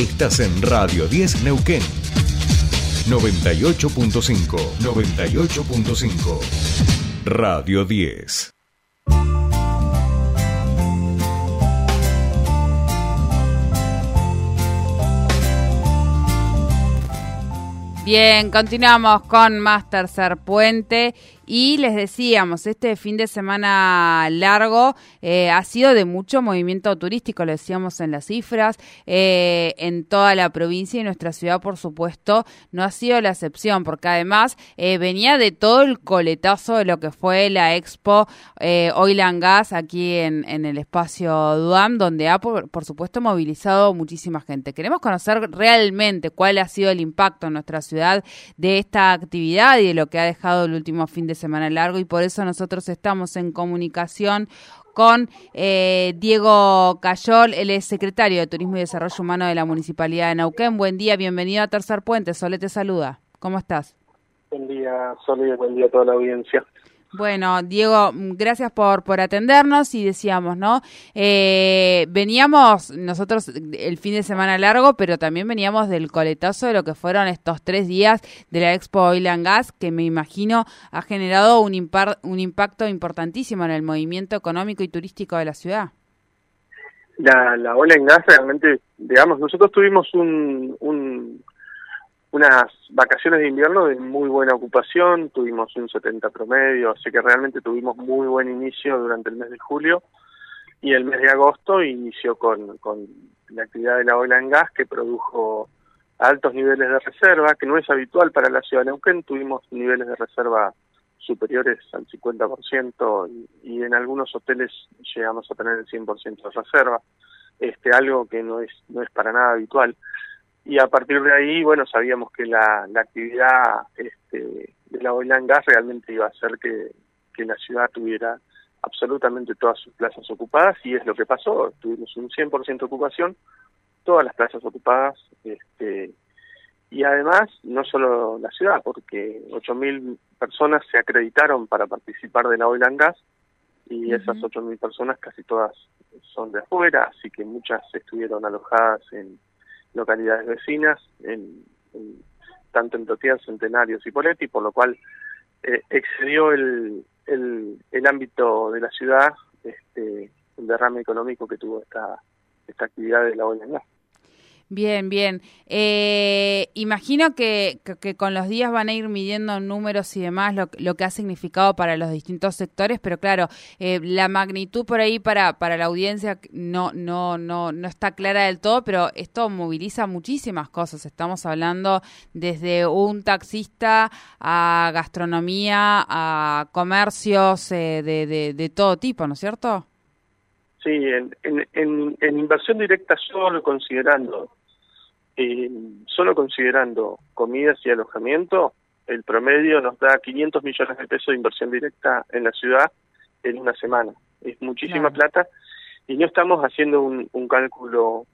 Estás en Radio 10 Neuquén. 98.5. 98.5. Radio 10. Bien, continuamos con más Tercer Puente y les decíamos, este fin de semana largo eh, ha sido de mucho movimiento turístico, lo decíamos en las cifras, eh, en toda la provincia y nuestra ciudad, por supuesto, no ha sido la excepción, porque además eh, venía de todo el coletazo de lo que fue la expo Oil and Gas aquí en, en el espacio Duam, donde ha, por, por supuesto, movilizado muchísima gente. Queremos conocer realmente cuál ha sido el impacto en nuestra ciudad de esta actividad y de lo que ha dejado el último fin de semana largo y por eso nosotros estamos en comunicación con eh, Diego Cayol, él es secretario de Turismo y Desarrollo Humano de la Municipalidad de Neuquén. Buen día, bienvenido a Tercer Puente. Sole te saluda. ¿Cómo estás? Buen día, Sole, buen día a toda la audiencia. Bueno, Diego, gracias por, por atendernos y decíamos, ¿no? Eh, veníamos nosotros el fin de semana largo, pero también veníamos del coletazo de lo que fueron estos tres días de la Expo Oil and Gas, que me imagino ha generado un, un impacto importantísimo en el movimiento económico y turístico de la ciudad. La, la Oil and Gas realmente, digamos, nosotros tuvimos un unas vacaciones de invierno de muy buena ocupación, tuvimos un 70 promedio, así que realmente tuvimos muy buen inicio durante el mes de julio y el mes de agosto inició con, con la actividad de la oil and gas que produjo altos niveles de reserva, que no es habitual para la ciudad de Neuquén, tuvimos niveles de reserva superiores al 50% y, y en algunos hoteles llegamos a tener el 100% de reserva, este algo que no es no es para nada habitual y a partir de ahí, bueno, sabíamos que la, la actividad este, de la oil and gas realmente iba a hacer que, que la ciudad tuviera absolutamente todas sus plazas ocupadas y es lo que pasó, tuvimos un 100% ocupación, todas las plazas ocupadas, este, y además no solo la ciudad, porque 8.000 personas se acreditaron para participar de la oil and gas y esas 8.000 personas casi todas son de afuera, así que muchas estuvieron alojadas en localidades vecinas, en, tanto en Totier, Centenarios y Poletti, por lo cual eh, excedió el, el, el, ámbito de la ciudad este, el derrame económico que tuvo esta, esta actividad de la ONG. Bien, bien. Eh, imagino que, con los días van a ir midiendo números y demás lo, lo que ha significado para los distintos sectores, pero claro, eh, la magnitud por ahí para, para la audiencia no, no, no, no está clara del todo, pero esto moviliza muchísimas cosas. Estamos hablando desde un taxista a gastronomía, a comercios eh, de, de, de todo tipo, ¿no es cierto? Sí, en, en, en, inversión directa solo considerando eh, solo considerando comidas y alojamiento, el promedio nos da 500 millones de pesos de inversión directa en la ciudad en una semana. Es muchísima plata y no estamos haciendo un, un cálculo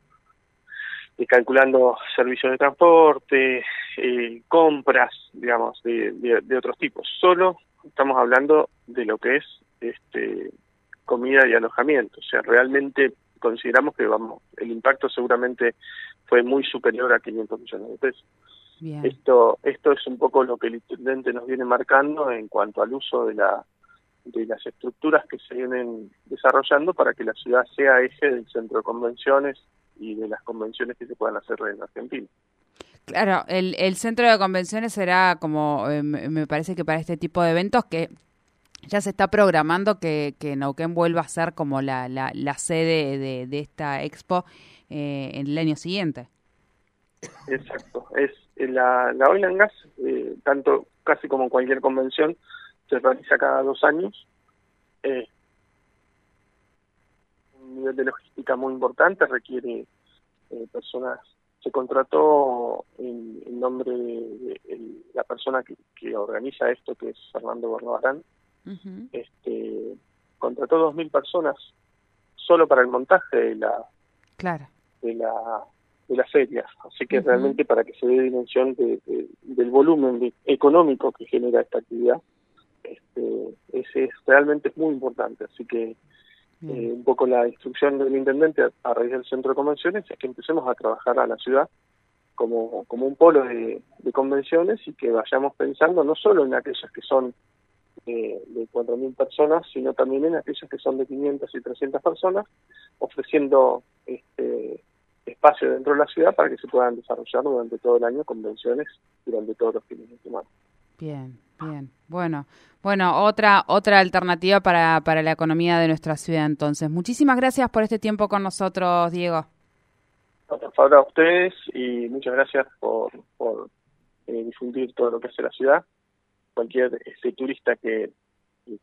eh, calculando servicios de transporte, eh, compras, digamos, de, de, de, otros tipos. Solo estamos hablando de lo que es este comida y alojamiento. O sea, realmente consideramos que vamos, el impacto seguramente fue muy superior a 500 millones de pesos. Esto, esto es un poco lo que el intendente nos viene marcando en cuanto al uso de la de las estructuras que se vienen desarrollando para que la ciudad sea eje del centro de convenciones y de las convenciones que se puedan hacer en Argentina. Claro, el, el centro de convenciones será como, eh, me parece que para este tipo de eventos que ya se está programando que, que Neuquén vuelva a ser como la, la, la sede de, de, esta expo eh, en el año siguiente. Exacto, es eh, la, la Oil eh, tanto casi como cualquier convención, se realiza cada dos años. Eh, un nivel de logística muy importante, requiere personas se contrató en, en nombre de, la persona que, que, organiza esto, que es Fernando -huh. este, contrató dos mil personas solo para el montaje de la claro. de la de la feria así que uh -huh. realmente para que se dé dimensión de, de, del volumen de, económico que genera esta actividad este ese es realmente es muy importante así que Eh, un poco la instrucción del intendente a, raíz del centro de convenciones es que empecemos a trabajar a la ciudad como, como un polo de, convenciones y que vayamos pensando no solo en aquellas que son eh, de 4.000 personas, sino también en aquellas que son de 500 y 300 personas, ofreciendo este espacio dentro de la ciudad para que se puedan desarrollar durante todo el año convenciones durante todos los fines de semana. Bien, bien. Bueno, bueno, otra otra alternativa para, para la economía de nuestra ciudad entonces. Muchísimas gracias por este tiempo con nosotros, Diego. por favor a ustedes y muchas gracias por, por eh, difundir todo lo que hace la ciudad. Cualquier este, turista que,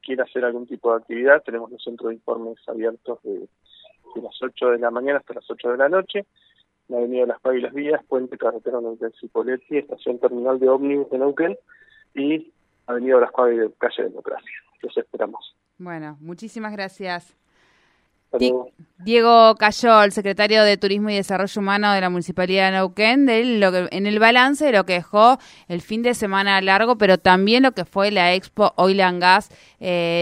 quiera hacer algún tipo de actividad, tenemos los centros de informes abiertos de, de las 8 de la mañana hasta las 8 de la noche la Avenida de las Páginas Vías, Puente Carretera Neuquén Cipoletti, Estación Terminal de Ómnibus de Neuquén y Avenida de las Páginas de Calle Democracia. Los esperamos. Bueno, muchísimas gracias. Diego Cayol, secretario de Turismo y Desarrollo Humano de la Municipalidad de Neuquén, de lo que, en el balance de lo que dejó el fin de semana largo, pero también lo que fue la Expo Oil and Gas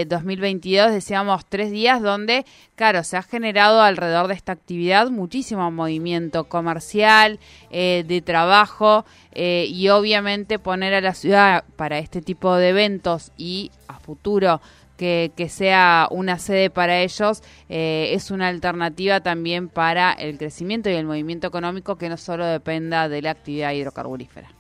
2022, eh, decíamos tres días, donde, claro, se ha generado alrededor de esta actividad muchísimo movimiento comercial, eh, de trabajo eh, y obviamente poner a la ciudad para este tipo de eventos y a futuro que, sea una sede para ellos eh, es una alternativa también para el crecimiento y el movimiento económico que no solo dependa de la actividad hidrocarburífera.